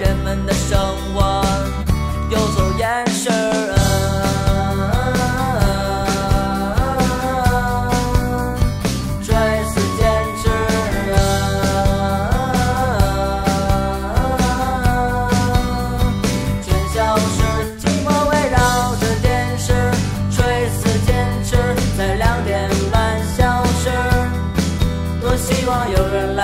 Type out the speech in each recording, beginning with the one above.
人们的生活有所掩饰啊垂死坚持啊全消失寂寞围绕着电视垂死坚持在两点半消失。多希望有人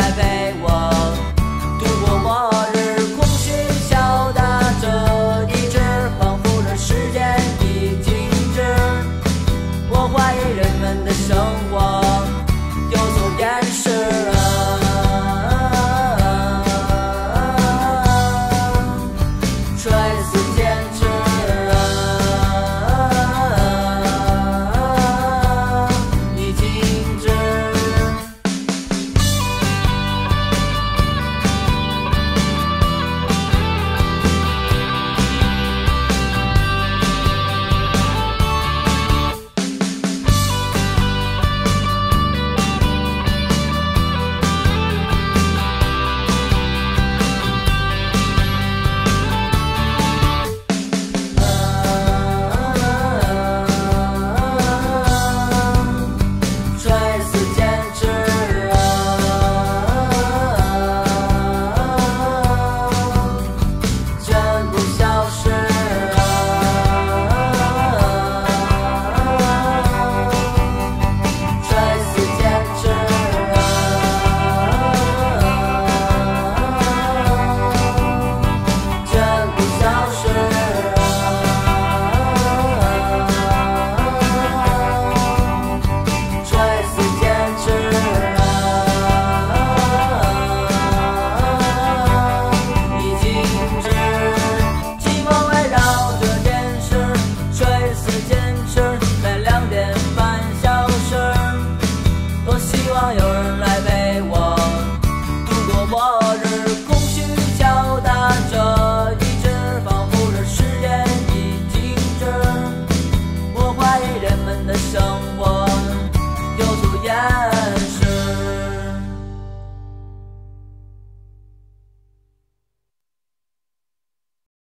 나요.